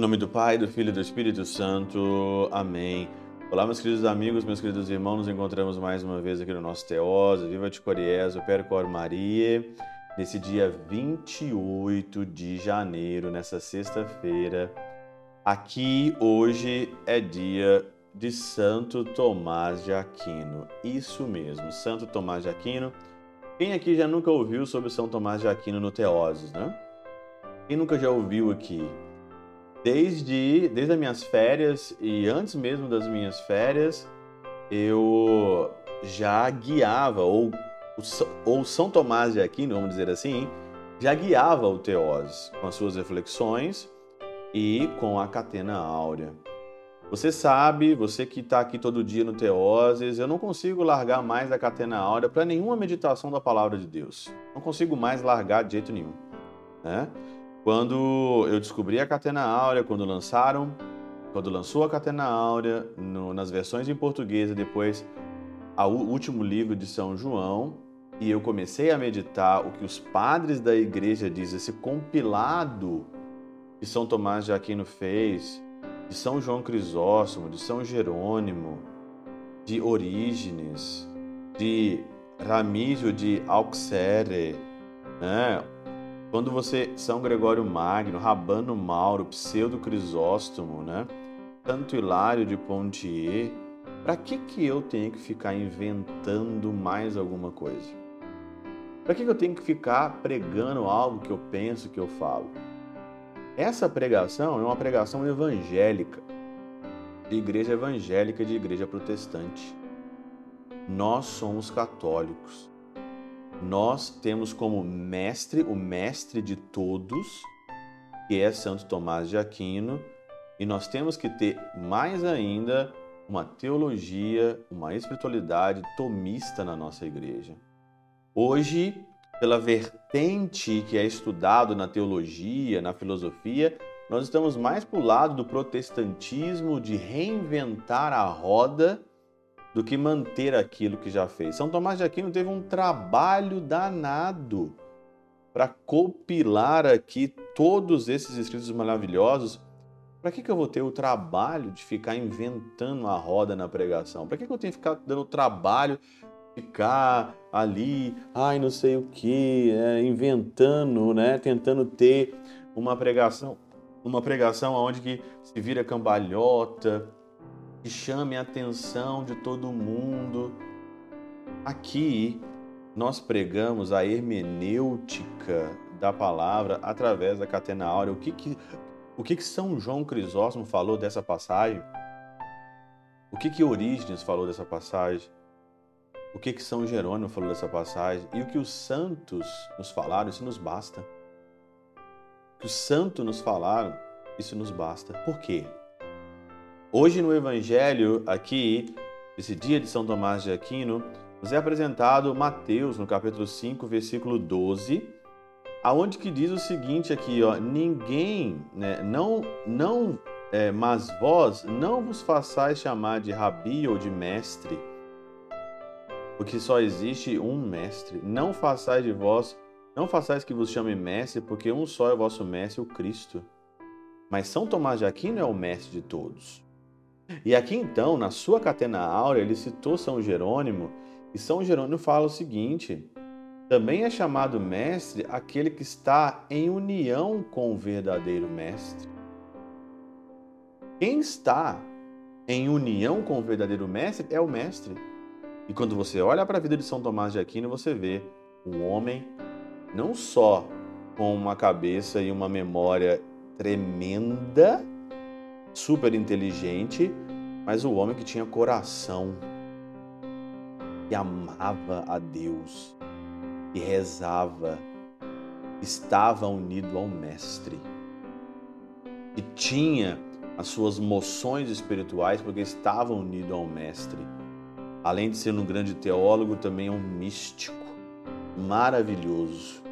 nome do Pai, do Filho e do Espírito Santo. Amém. Olá, meus queridos amigos, meus queridos irmãos, nos encontramos mais uma vez aqui no nosso Teosa, Viva de Coriés, Percor Maria, nesse dia 28 de janeiro, nessa sexta-feira. Aqui hoje é dia de Santo Tomás de Aquino. Isso mesmo, Santo Tomás de Aquino. Quem aqui já nunca ouviu sobre São Tomás de Aquino no Teoses, né? Quem nunca já ouviu aqui? Desde, desde as minhas férias e antes mesmo das minhas férias, eu já guiava, ou, ou São Tomás de Aquino, vamos dizer assim, já guiava o Teoses com as suas reflexões e com a Catena Áurea. Você sabe, você que está aqui todo dia no Teoses, eu não consigo largar mais a Catena Áurea para nenhuma meditação da Palavra de Deus. Não consigo mais largar de jeito nenhum. Né? Quando eu descobri a Catena Áurea, quando lançaram, quando lançou a Catena Áurea, no, nas versões em português e depois o último livro de São João, e eu comecei a meditar o que os padres da igreja dizem, esse compilado que São Tomás de Aquino fez, de São João Crisóstomo, de São Jerônimo, de Orígenes, de Ramísio de Auxerre, né? Quando você, São Gregório Magno, Rabano Mauro, Pseudo Crisóstomo, né? Santo Hilário de Pontier, para que que eu tenho que ficar inventando mais alguma coisa? Para que que eu tenho que ficar pregando algo que eu penso, que eu falo? Essa pregação é uma pregação evangélica, de igreja evangélica, de igreja protestante. Nós somos católicos nós temos como mestre, o mestre de todos, que é Santo Tomás de Aquino, e nós temos que ter mais ainda uma teologia, uma espiritualidade tomista na nossa igreja. Hoje, pela vertente que é estudado na teologia, na filosofia, nós estamos mais para o lado do protestantismo, de reinventar a roda do que manter aquilo que já fez. São Tomás de Aquino teve um trabalho danado para compilar aqui todos esses escritos maravilhosos. Para que, que eu vou ter o trabalho de ficar inventando a roda na pregação? Para que, que eu tenho que ficar dando o trabalho ficar ali, ai, não sei o que, é, inventando, né, tentando ter uma pregação, uma pregação onde que se vira cambalhota, que chame a atenção de todo mundo. Aqui nós pregamos a hermenêutica da palavra através da catena áurea. O que que, o que, que São João Crisóstomo falou dessa passagem? O que que Orígenes falou dessa passagem? O que que São Jerônimo falou dessa passagem? E o que os santos nos falaram, isso nos basta. O que os santos nos falaram, isso nos basta. Por quê? Hoje no Evangelho, aqui, esse dia de São Tomás de Aquino, nos é apresentado Mateus, no capítulo 5, versículo 12, aonde que diz o seguinte aqui, ó, ninguém, né, não, não, é, mas vós não vos façais chamar de rabi ou de mestre, porque só existe um mestre. Não façais de vós, não façais que vos chame mestre, porque um só é o vosso mestre, o Cristo. Mas São Tomás de Aquino é o mestre de todos. E aqui então, na sua catena áurea, ele citou São Jerônimo, e São Jerônimo fala o seguinte: também é chamado mestre aquele que está em união com o verdadeiro mestre. Quem está em união com o verdadeiro mestre é o mestre. E quando você olha para a vida de São Tomás de Aquino, você vê um homem não só com uma cabeça e uma memória tremenda, super inteligente, mas o homem que tinha coração, que amava a Deus, que rezava, estava unido ao Mestre, que tinha as suas moções espirituais porque estava unido ao Mestre. Além de ser um grande teólogo, também é um místico maravilhoso.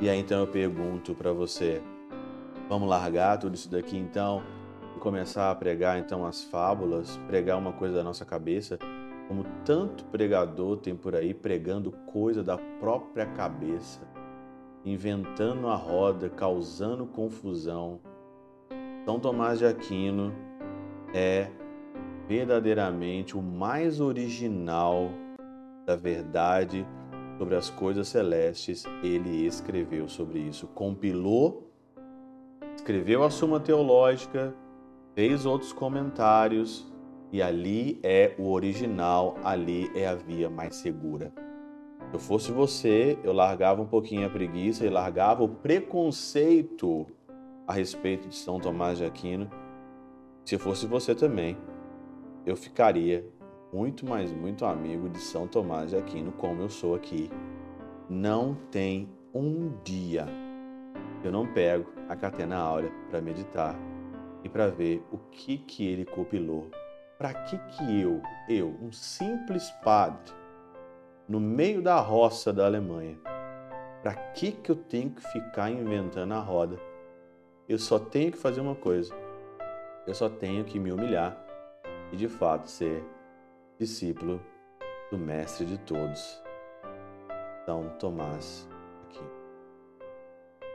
E aí então eu pergunto para você, vamos largar tudo isso daqui então? Começar a pregar então as fábulas, pregar uma coisa da nossa cabeça, como tanto pregador tem por aí pregando coisa da própria cabeça, inventando a roda, causando confusão. São Tomás de Aquino é verdadeiramente o mais original da verdade sobre as coisas celestes. Ele escreveu sobre isso, compilou, escreveu a Suma Teológica, fez outros comentários e ali é o original, ali é a via mais segura. Se eu fosse você, eu largava um pouquinho a preguiça e largava o preconceito a respeito de São Tomás de Aquino, se eu fosse você também, eu ficaria muito, mais muito amigo de São Tomás de Aquino, como eu sou aqui. Não tem um dia que eu não pego a Catena Áurea para meditar e para ver o que que ele compilou. Para que que eu, eu, um simples padre, no meio da roça da Alemanha, para que que eu tenho que ficar inventando a roda? Eu só tenho que fazer uma coisa. Eu só tenho que me humilhar e de fato ser discípulo do mestre de todos, São Tomás Aquino.